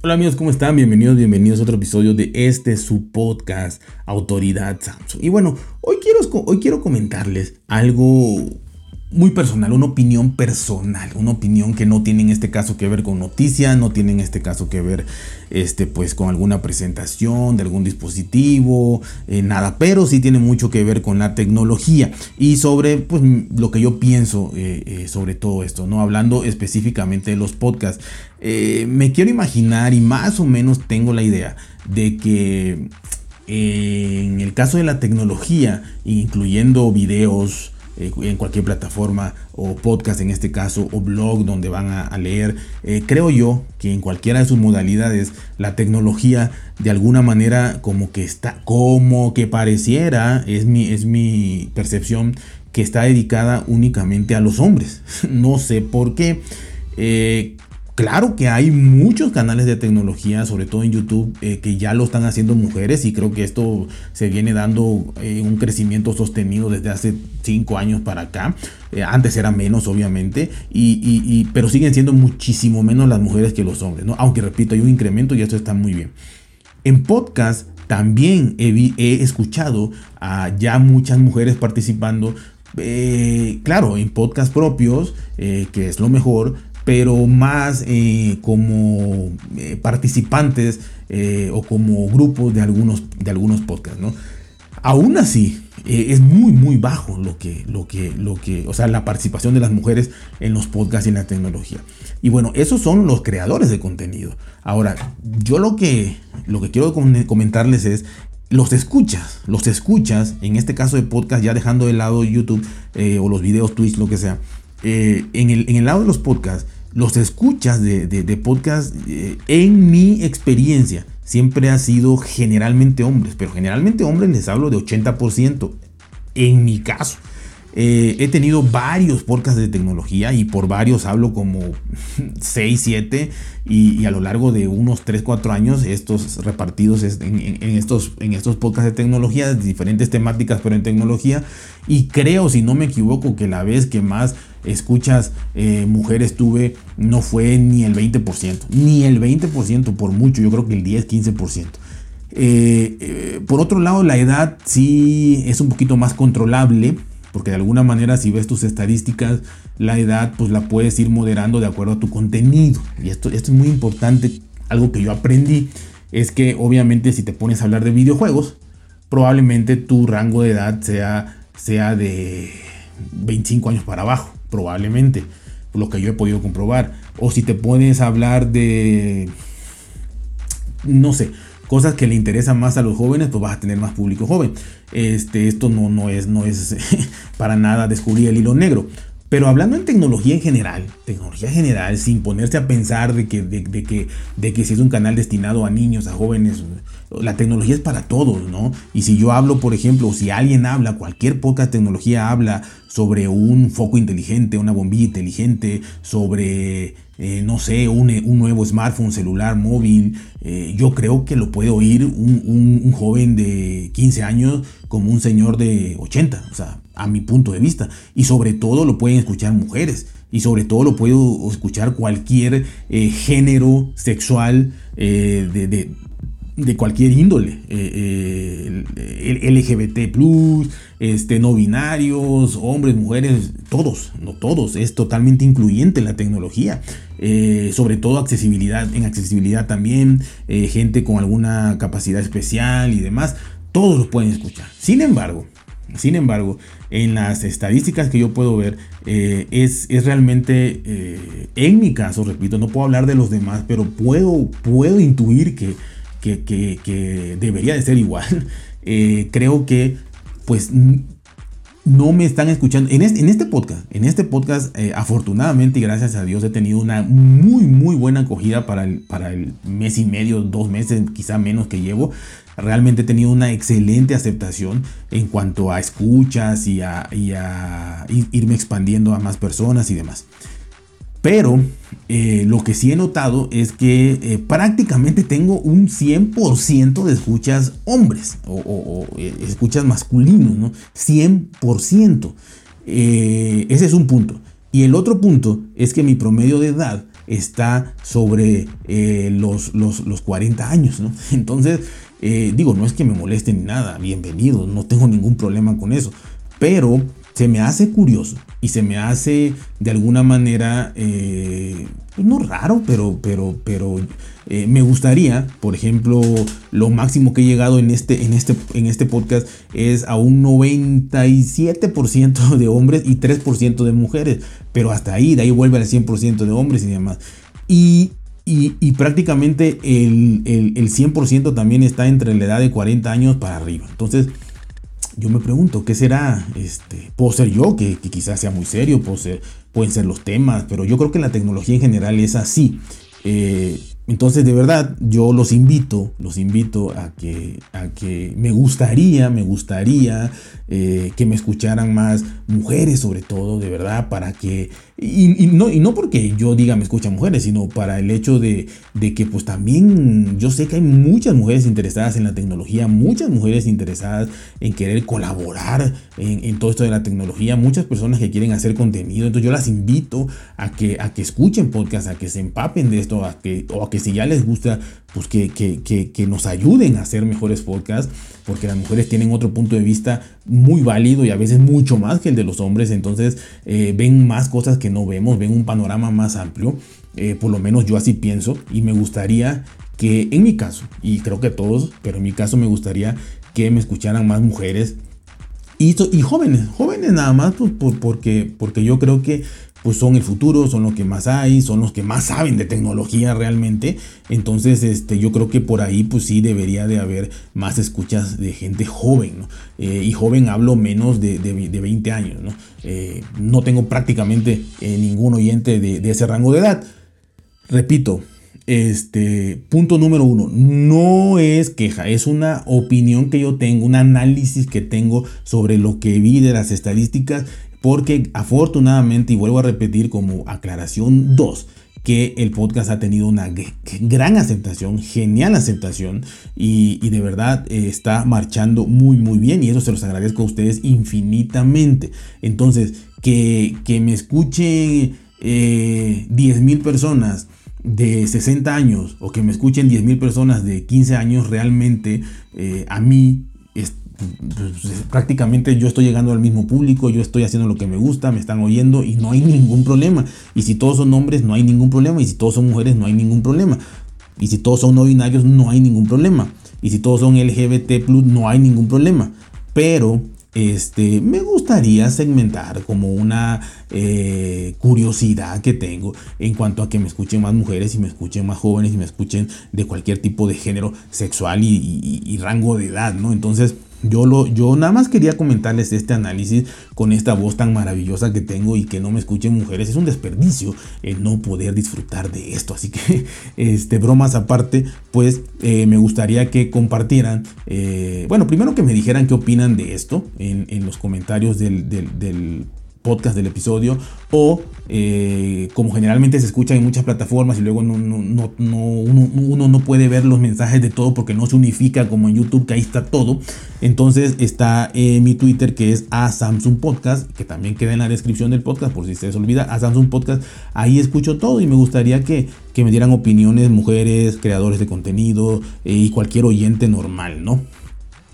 Hola amigos, ¿cómo están? Bienvenidos, bienvenidos a otro episodio de este su podcast Autoridad Samsung. Y bueno, hoy quiero, hoy quiero comentarles algo muy personal, una opinión personal, una opinión que no tiene en este caso que ver con noticias, no tiene en este caso que ver este, pues, con alguna presentación de algún dispositivo, eh, nada, pero sí tiene mucho que ver con la tecnología y sobre pues, lo que yo pienso eh, eh, sobre todo esto, ¿no? Hablando específicamente de los podcasts, me quiero imaginar y más o menos tengo la idea de que en el caso de la tecnología, incluyendo videos, eh, en cualquier plataforma o podcast en este caso o blog donde van a, leer. Eh, creo yo que en cualquiera de sus modalidades la tecnología de alguna manera como que está, como que pareciera, es mi, es mi percepción, que está dedicada únicamente a los hombres. no sé por qué. Eh, Claro que hay muchos canales de tecnología, sobre todo en YouTube, eh, que ya lo están haciendo mujeres y creo que esto se viene dando eh, un crecimiento sostenido desde hace cinco años para acá. Eh, antes era menos, obviamente, y, pero siguen siendo muchísimo menos las mujeres que los hombres, ¿no? Aunque repito, hay un incremento y esto está muy bien. En podcast también he, he escuchado a ya muchas mujeres participando claro, en podcast propios, que es lo mejor, pero más eh, como eh, participantes eh, o como grupos de algunos, de algunos podcasts, ¿no? Aún así, es muy, muy bajo lo que, lo, que, lo que, o sea, la participación de las mujeres en los podcasts y en la tecnología. Y bueno, esos son los creadores de contenido. Ahora, yo lo que, lo que quiero comentarles es los escuchas, los escuchas, en este caso de podcast, ya dejando de lado YouTube o los videos Twitch, lo que sea, en, el, en el lado de los podcasts, los escuchas de, podcast, eh, en mi experiencia, siempre ha sido generalmente hombres, pero generalmente hombres les hablo de 80%, en mi caso. Eh, he tenido varios podcasts de tecnología y por varios hablo como 6, 7 y, a lo largo de unos 3, 4 años estos repartidos en, estos, en estos podcasts de tecnología, diferentes temáticas pero en tecnología y creo si no me equivoco que la vez que más escuchas eh, mujeres tuve no fue ni el 20%, ni el 20% por mucho, yo creo que el 10, 15%. Eh, por otro lado, la edad sí es un poquito más controlable porque de alguna manera si ves tus estadísticas, la edad pues la puedes ir moderando de acuerdo a tu contenido. Y esto, esto es muy importante, algo que yo aprendí, es que obviamente si te pones a hablar de videojuegos, probablemente tu rango de edad sea, sea de 25 años para abajo, probablemente, lo que yo he podido comprobar. O si te pones a hablar de, no sé, cosas que le interesan más a los jóvenes, pues vas a tener más público joven. Este, esto no, no es, no es para nada descubrir el hilo negro. Pero hablando en tecnología en general, tecnología general, sin ponerse a pensar de que, de, que, de que si es un canal destinado a niños, a jóvenes, la tecnología es para todos, ¿no? Y si yo hablo, por ejemplo, si alguien habla, cualquier poca tecnología habla sobre un foco inteligente, una bombilla inteligente, sobre eh, no sé, un, nuevo smartphone, celular, móvil, eh, yo creo que lo puede oír un, joven de 15 años como un señor de 80, o sea, a mi punto de vista. Y sobre todo lo pueden escuchar mujeres. Y sobre todo lo puede escuchar cualquier eh, género sexual de cualquier índole, eh, eh LGBT, este, no binarios, hombres, mujeres, todos, no todos, es totalmente incluyente en la tecnología, eh, sobre todo accesibilidad, en accesibilidad también, eh, gente con alguna capacidad especial y demás, todos los pueden escuchar. Sin embargo, sin embargo, en las estadísticas que yo puedo ver, es, es, realmente, en mi caso, repito, no puedo hablar de los demás, pero puedo, puedo intuir que que, debería de ser igual. Eh, creo que pues no me están escuchando. En este, este podcast, en este podcast, eh, afortunadamente y gracias a Dios he tenido una muy, muy buena acogida para el, para el mes y medio, dos meses, quizá menos que llevo. Realmente he tenido una excelente aceptación en cuanto a escuchas y a irme expandiendo a más personas y demás. Pero eh, lo que sí he notado es que eh, prácticamente tengo un 100% de escuchas hombres o, eh, escuchas masculinos, ¿no? 100%. ese es un punto. Y el otro punto es que mi promedio de edad está sobre eh, los, los, 40 años, ¿no? Entonces, digo, no es que me moleste ni nada, bienvenido, no tengo ningún problema con eso, pero se me hace curioso y se me hace de alguna manera, eh, pues no raro, pero, pero, pero eh, me gustaría, por ejemplo, lo máximo que he llegado en este, en este, en este podcast es a un 97% de hombres y 3% de mujeres, pero hasta ahí, de ahí vuelve al 100% de hombres y demás. Y y, prácticamente el, el, el, 100% también está entre la edad de 40 años para arriba. Entonces, yo me pregunto, ¿qué será? Este, puedo ser yo, que, quizás sea muy serio, pueden ser los temas, pero yo creo que la tecnología en general es así. Eh, entonces, de verdad, yo los invito, los invito a que, a que me gustaría, me gustaría eh, que me escucharan más mujeres, sobre todo, de verdad, para que, y, no, y no porque yo diga me escuchan mujeres, sino para el hecho de, de, que pues también yo sé que hay muchas mujeres interesadas en la tecnología, muchas mujeres interesadas en querer colaborar en, todo esto de la tecnología, muchas personas que quieren hacer contenido, entonces yo las invito a que, a que escuchen podcast, a que se empapen de esto, a que, o a que si ya les gusta, pues que, que, nos ayuden a hacer mejores podcasts, porque las mujeres tienen otro punto de vista muy válido y a veces mucho más que el de los hombres, entonces eh, ven más cosas que no vemos, ven un panorama más amplio, eh, por lo menos yo así pienso, y me gustaría que en mi caso, y creo que todos, pero en mi caso me gustaría que me escucharan más mujeres y, y jóvenes, jóvenes nada más, pues, porque, porque yo creo que pues son el futuro, son los que más hay, son los que más saben de tecnología realmente. Entonces, este, yo creo que por ahí, pues sí, debería de haber más escuchas de gente joven. Eh, y joven hablo menos de, de, 20 años, ¿no? Eh, no tengo prácticamente eh, ningún oyente de, de ese rango de edad. Repito, este punto número uno, no es queja, es una opinión que yo tengo, un análisis que tengo sobre lo que vi de las estadísticas porque afortunadamente, y vuelvo a repetir como aclaración 2, que el podcast ha tenido una gran aceptación, genial aceptación y, de verdad eh, está marchando muy muy bien y eso se los agradezco a ustedes infinitamente. Entonces, que, me escuchen eh, 10 mil personas de 60 años o que me escuchen 10 mil personas de 15 años realmente eh, a mí pues, prácticamente yo estoy llegando al mismo público, yo estoy haciendo lo que me gusta, me están oyendo y no hay ningún problema. Y si todos son hombres, no hay ningún problema. Y si todos son mujeres, no hay ningún problema. Y si todos son no binarios, no hay ningún problema. Y si todos son LGBT, no hay ningún problema. Pero este, me gustaría segmentar como una eh, curiosidad que tengo en cuanto a que me escuchen más mujeres y me escuchen más jóvenes y me escuchen de cualquier tipo de género sexual y, y rango de edad, ¿no? Entonces, yo, lo, yo nada más quería comentarles este análisis con esta voz tan maravillosa que tengo y que no me escuchen mujeres. Es un desperdicio el no poder disfrutar de esto. Así que, este, bromas aparte, pues eh, me gustaría que compartieran, eh, bueno, primero que me dijeran qué opinan de esto en, en los comentarios del, del, del podcast del episodio o eh, como generalmente se escucha en muchas plataformas y luego no, no, no, uno, no puede ver los mensajes de todo porque no se unifica como en YouTube que ahí está todo. Entonces está eh, mi Twitter que es a Samsung Podcast que también queda en la descripción del podcast por si se les olvida a Samsung Podcast. Ahí escucho todo y me gustaría que, que me dieran opiniones mujeres creadores de contenido eh, y cualquier oyente normal no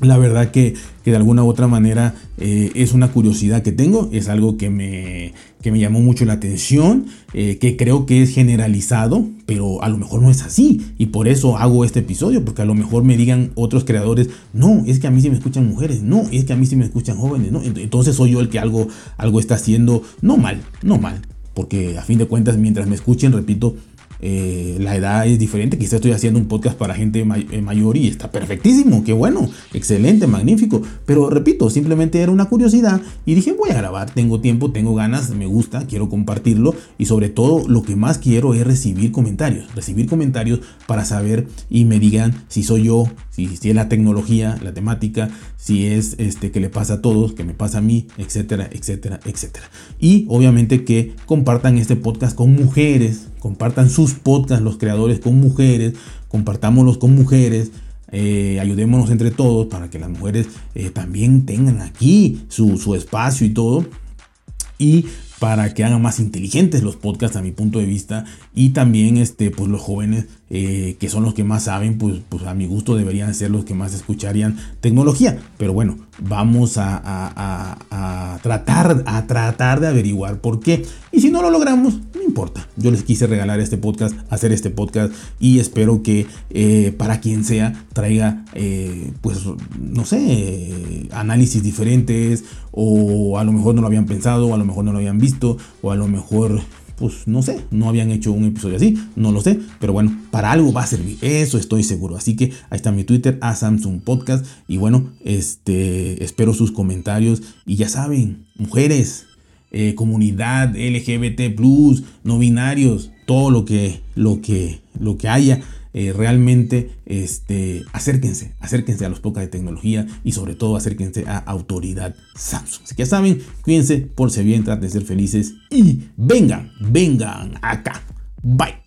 la verdad que, de alguna u otra manera eh, es una curiosidad que tengo, es algo que me, me llamó mucho la atención, eh, que creo que es generalizado, pero a lo mejor no es así. Y por eso hago este episodio, porque a lo mejor me digan otros creadores, no, es que a mí sí me escuchan mujeres, no, es que a mí sí me escuchan jóvenes, no. Entonces soy yo el que algo, algo está haciendo, no mal, no mal. Porque a fin de cuentas, mientras me escuchen, repito, eh, la edad es diferente. Quizá estoy haciendo un podcast para gente eh, mayor y está perfectísimo. Qué bueno, excelente, magnífico. Pero repito, simplemente era una curiosidad y dije, voy a grabar. Tengo tiempo, tengo ganas, me gusta, quiero compartirlo. Y sobre todo, lo que más quiero es recibir comentarios. Recibir comentarios para saber y me digan si soy yo, si, si es la tecnología, la temática, si es este que le pasa a todos, que me pasa a mí, etcétera, etcétera, etcétera. Y obviamente que compartan este podcast con mujeres compartan sus podcasts, los creadores con mujeres, compartámoslos con mujeres, eh, ayudémonos entre todos para que las mujeres eh, también tengan aquí su, espacio y todo. Y para que hagan más inteligentes los podcasts a mi punto de vista y también este, pues los jóvenes eh, que son los que más saben, pues, pues a mi gusto deberían ser los que más escucharían tecnología. Pero bueno, vamos a, tratar, a tratar de averiguar por qué. Y si no lo logramos, no importa. Yo les quise regalar este podcast, hacer este podcast y espero que eh, para quien sea traiga, eh, pues, no sé, análisis diferentes o a lo mejor no lo habían pensado, o a lo mejor no lo habían visto o a lo mejor pues no sé, no habían hecho un episodio así, no lo sé, pero bueno, para algo va a servir, eso estoy seguro. Así que ahí está mi Twitter, a Samsung Podcast, y bueno, este, espero sus comentarios, y ya saben, mujeres, eh, comunidad LGBT, no binarios, todo lo que, lo que, lo que haya eh, realmente este, acérquense, acérquense a los podcasts de tecnología y sobre todo acérquense a autoridad Samsung. Así que ya saben, cuídense, por si bien, traten de ser felices y vengan, vengan acá. Bye.